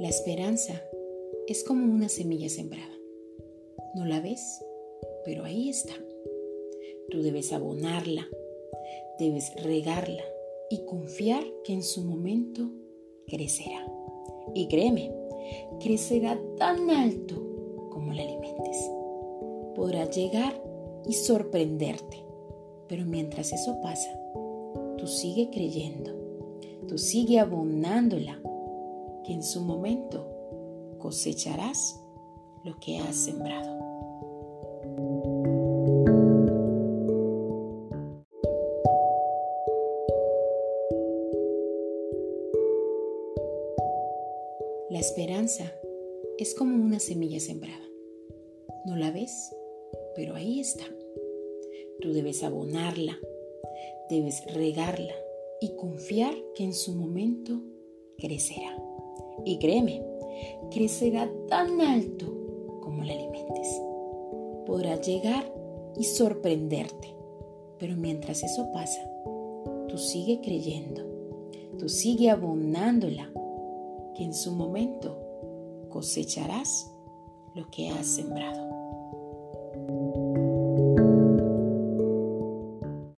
La esperanza es como una semilla sembrada. No la ves, pero ahí está. Tú debes abonarla, debes regarla y confiar que en su momento crecerá. Y créeme, crecerá tan alto como la alimentes. Podrá llegar y sorprenderte, pero mientras eso pasa, tú sigue creyendo, tú sigue abonándola, que en su momento cosecharás lo que has sembrado. La esperanza es como una semilla sembrada. No la ves, pero ahí está. Tú debes abonarla, debes regarla y confiar que en su momento crecerá. Y créeme, crecerá tan alto como la alimentes. Podrá llegar y sorprenderte, pero mientras eso pasa, tú sigue creyendo, tú sigue abonándola, que en su momento cosecharás lo que has sembrado.